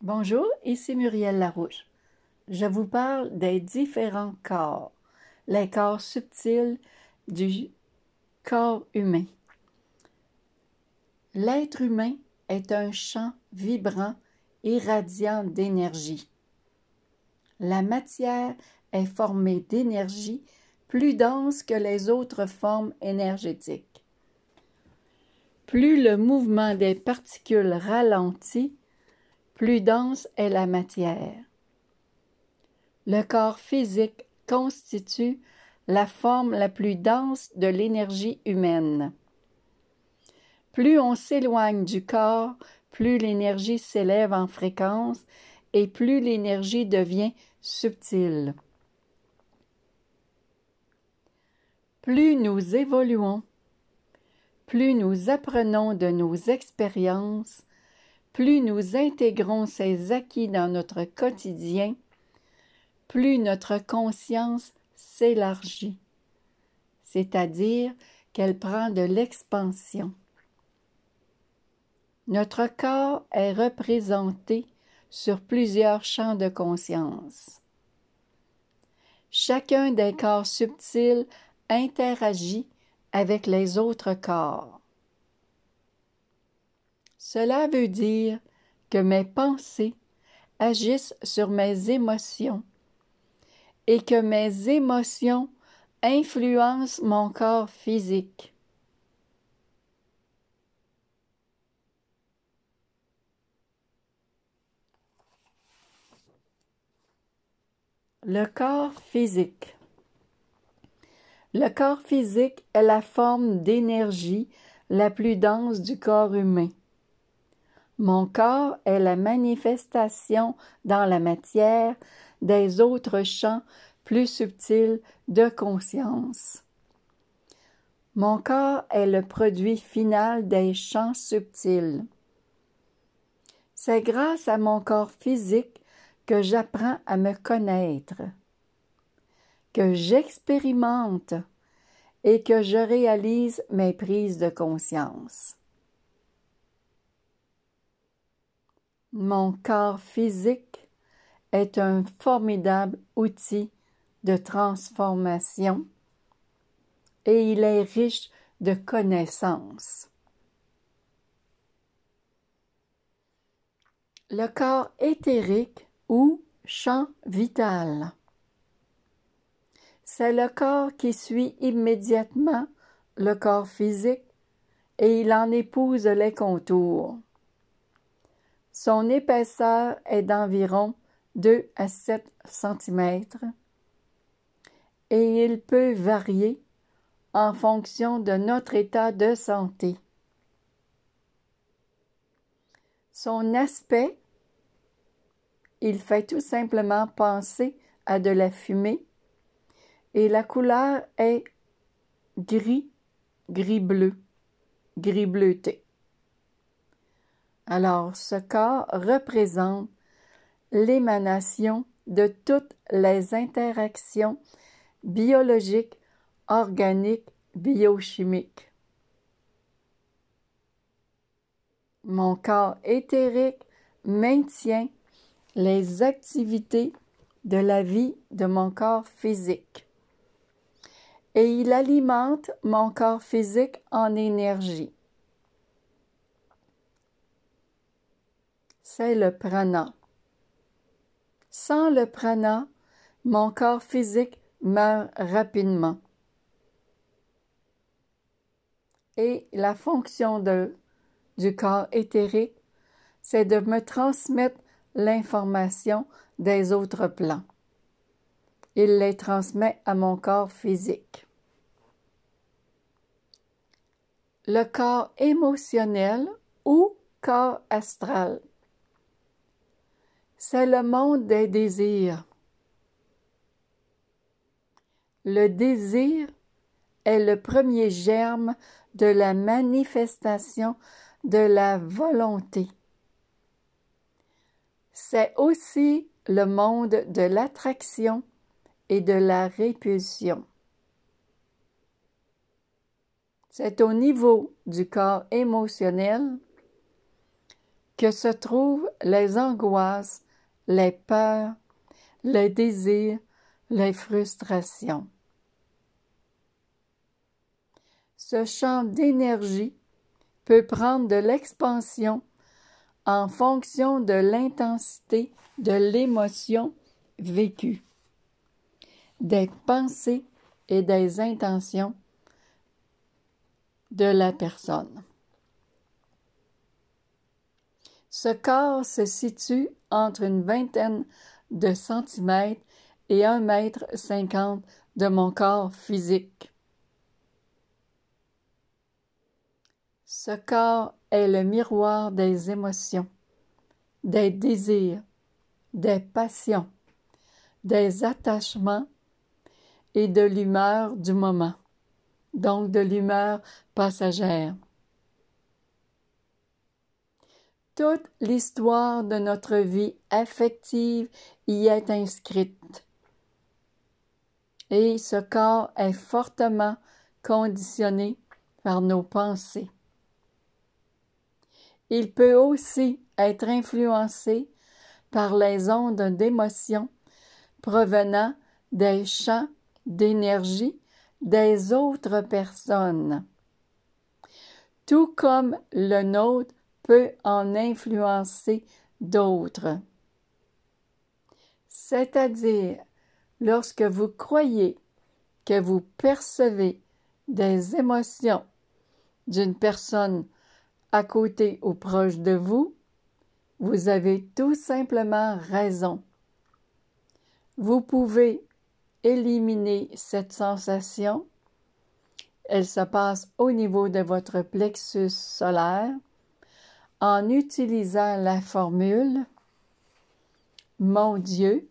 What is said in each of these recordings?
Bonjour, ici Muriel Larouche. Je vous parle des différents corps, les corps subtils du corps humain. L'être humain est un champ vibrant, irradiant d'énergie. La matière est formée d'énergie plus dense que les autres formes énergétiques. Plus le mouvement des particules ralentit, plus dense est la matière. Le corps physique constitue la forme la plus dense de l'énergie humaine. Plus on s'éloigne du corps, plus l'énergie s'élève en fréquence et plus l'énergie devient subtile. Plus nous évoluons, plus nous apprenons de nos expériences, plus nous intégrons ces acquis dans notre quotidien, plus notre conscience s'élargit, c'est-à-dire qu'elle prend de l'expansion. Notre corps est représenté sur plusieurs champs de conscience. Chacun des corps subtils interagit avec les autres corps. Cela veut dire que mes pensées agissent sur mes émotions et que mes émotions influencent mon corps physique. Le corps physique. Le corps physique est la forme d'énergie la plus dense du corps humain. Mon corps est la manifestation dans la matière des autres champs plus subtils de conscience. Mon corps est le produit final des champs subtils. C'est grâce à mon corps physique que j'apprends à me connaître, que j'expérimente et que je réalise mes prises de conscience. Mon corps physique est un formidable outil de transformation et il est riche de connaissances. Le corps éthérique ou champ vital. C'est le corps qui suit immédiatement le corps physique et il en épouse les contours. Son épaisseur est d'environ 2 à 7 cm et il peut varier en fonction de notre état de santé. Son aspect, il fait tout simplement penser à de la fumée et la couleur est gris, gris-bleu, gris bleuté. Alors, ce corps représente l'émanation de toutes les interactions biologiques, organiques, biochimiques. Mon corps éthérique maintient les activités de la vie de mon corps physique et il alimente mon corps physique en énergie. C'est le prana. Sans le prana, mon corps physique meurt rapidement. Et la fonction du corps éthérique, c'est de me transmettre l'information des autres plans. Il les transmet à mon corps physique. Le corps émotionnel ou corps astral c'est le monde des désirs. Le désir est le premier germe de la manifestation de la volonté. C'est aussi le monde de l'attraction et de la répulsion. C'est au niveau du corps émotionnel que se trouvent les angoisses, les peurs, les désirs, les frustrations. Ce champ d'énergie peut prendre de l'expansion en fonction de l'intensité de l'émotion vécue, des pensées et des intentions de la personne. Ce corps se situe entre une vingtaine de centimètres et un mètre cinquante de mon corps physique. Ce corps est le miroir des émotions, des désirs, des passions, des attachements et de l'humeur du moment, donc de l'humeur passagère. Toute l'histoire de notre vie affective y est inscrite. Et ce corps est fortement conditionné par nos pensées. Il peut aussi être influencé par les ondes d'émotion provenant des champs d'énergie des autres personnes. Tout comme le nôtre peut en influencer d'autres. C'est-à-dire, lorsque vous croyez que vous percevez des émotions d'une personne à côté ou proche de vous, vous avez tout simplement raison. Vous pouvez éliminer cette sensation. Elle se passe au niveau de votre plexus solaire en utilisant la formule Mon Dieu,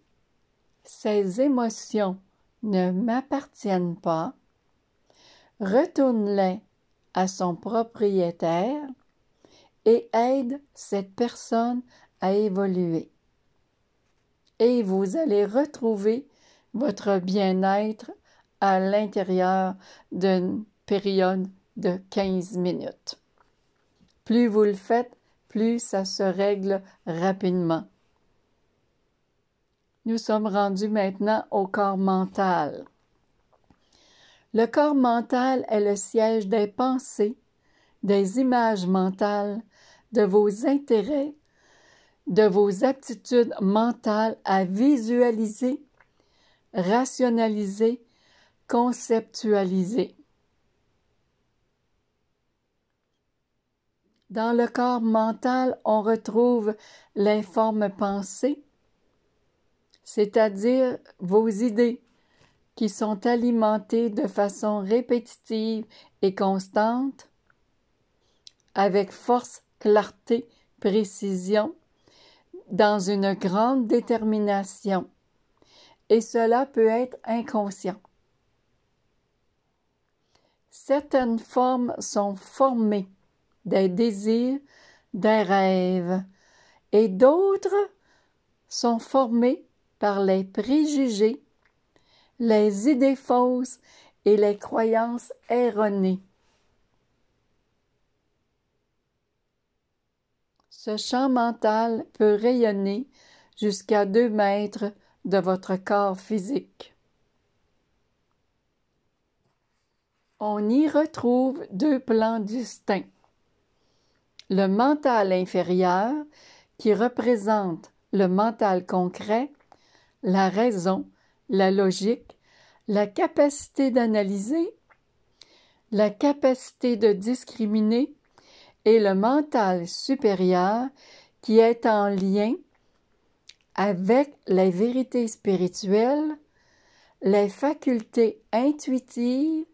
ces émotions ne m'appartiennent pas, retourne-les à son propriétaire et aide cette personne à évoluer. Et vous allez retrouver votre bien-être à l'intérieur d'une période de 15 minutes. Plus vous le faites, plus ça se règle rapidement. Nous sommes rendus maintenant au corps mental. Le corps mental est le siège des pensées, des images mentales, de vos intérêts, de vos aptitudes mentales à visualiser, rationaliser, conceptualiser. Dans le corps mental, on retrouve les formes pensées, c'est-à-dire vos idées qui sont alimentées de façon répétitive et constante, avec force clarté, précision, dans une grande détermination. Et cela peut être inconscient. Certaines formes sont formées des désirs, des rêves, et d'autres sont formées par les préjugés, les idées fausses et les croyances erronées. Ce champ mental peut rayonner jusqu'à deux mètres de votre corps physique. On y retrouve deux plans distincts. Le mental inférieur, qui représente le mental concret, la raison, la logique, la capacité d'analyser, la capacité de discriminer et le mental supérieur qui est en lien avec les vérités spirituelles, les facultés intuitives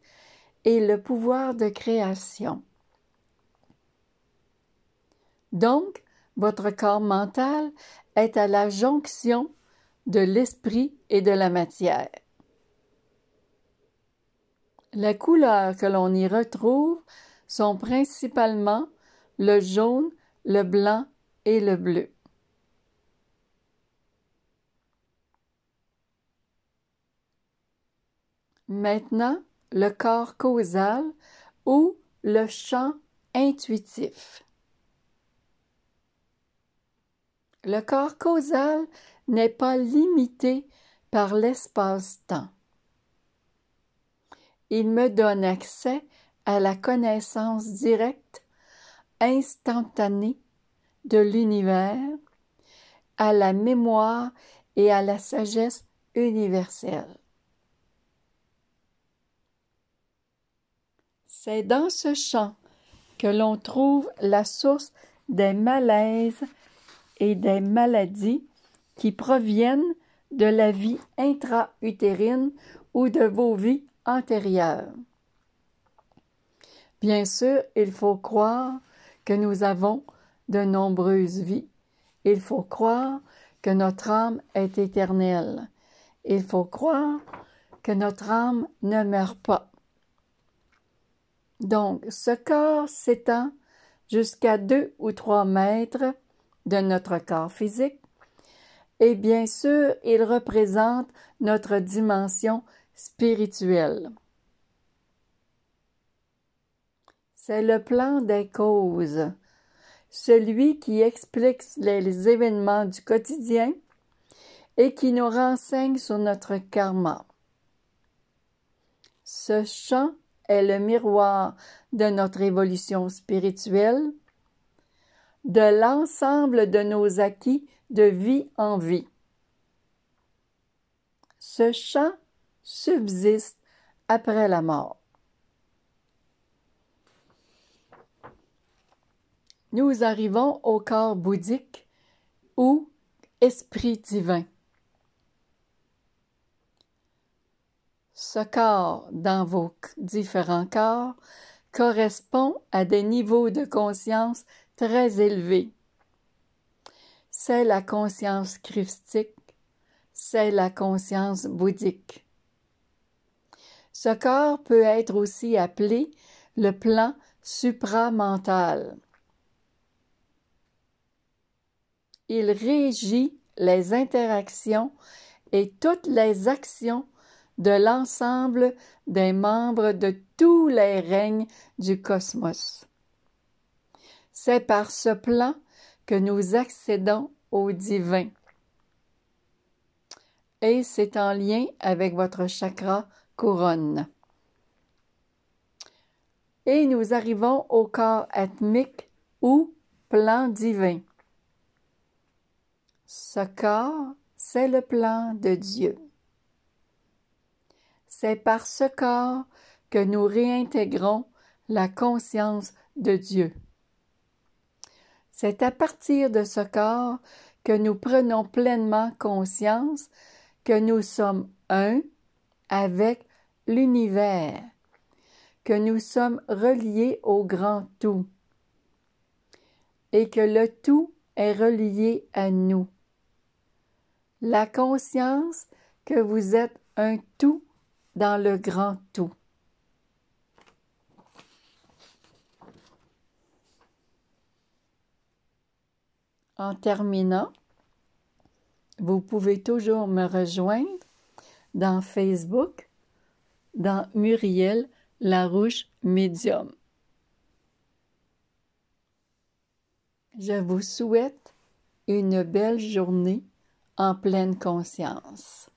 et le pouvoir de création. Donc, votre corps mental est à la jonction de l'esprit et de la matière. Les couleurs que l'on y retrouve sont principalement le jaune, le blanc et le bleu. Maintenant, le corps causal ou le champ intuitif. Le corps causal n'est pas limité par l'espace-temps. Il me donne accès à la connaissance directe, instantanée de l'univers, à la mémoire et à la sagesse universelle. C'est dans ce champ que l'on trouve la source des malaises et des maladies qui proviennent de la vie intra-utérine ou de vos vies antérieures. Bien sûr, il faut croire que nous avons de nombreuses vies. Il faut croire que notre âme est éternelle. Il faut croire que notre âme ne meurt pas. Donc, ce corps s'étend jusqu'à deux ou trois mètres de notre corps physique et bien sûr, il représente notre dimension spirituelle. C'est le plan des causes, celui qui explique les événements du quotidien et qui nous renseigne sur notre karma. Ce champ est le miroir de notre évolution spirituelle, de l'ensemble de nos acquis de vie en vie. Ce champ subsiste après la mort. Nous arrivons au corps bouddhique ou esprit divin. Ce corps dans vos différents corps correspond à des niveaux de conscience très élevés. C'est la conscience christique, c'est la conscience bouddhique. Ce corps peut être aussi appelé le plan supramental. Il régit les interactions et toutes les actions de l'ensemble des membres de tous les règnes du cosmos. C'est par ce plan que nous accédons au divin. Et c'est en lien avec votre chakra couronne. Et nous arrivons au corps atmique ou plan divin. Ce corps, c'est le plan de Dieu. C'est par ce corps que nous réintégrons la conscience de Dieu. C'est à partir de ce corps que nous prenons pleinement conscience que nous sommes un avec l'univers, que nous sommes reliés au grand tout et que le tout est relié à nous la conscience que vous êtes un tout dans le grand tout. En terminant, vous pouvez toujours me rejoindre dans Facebook, dans Muriel Larouche Médium. Je vous souhaite une belle journée en pleine conscience.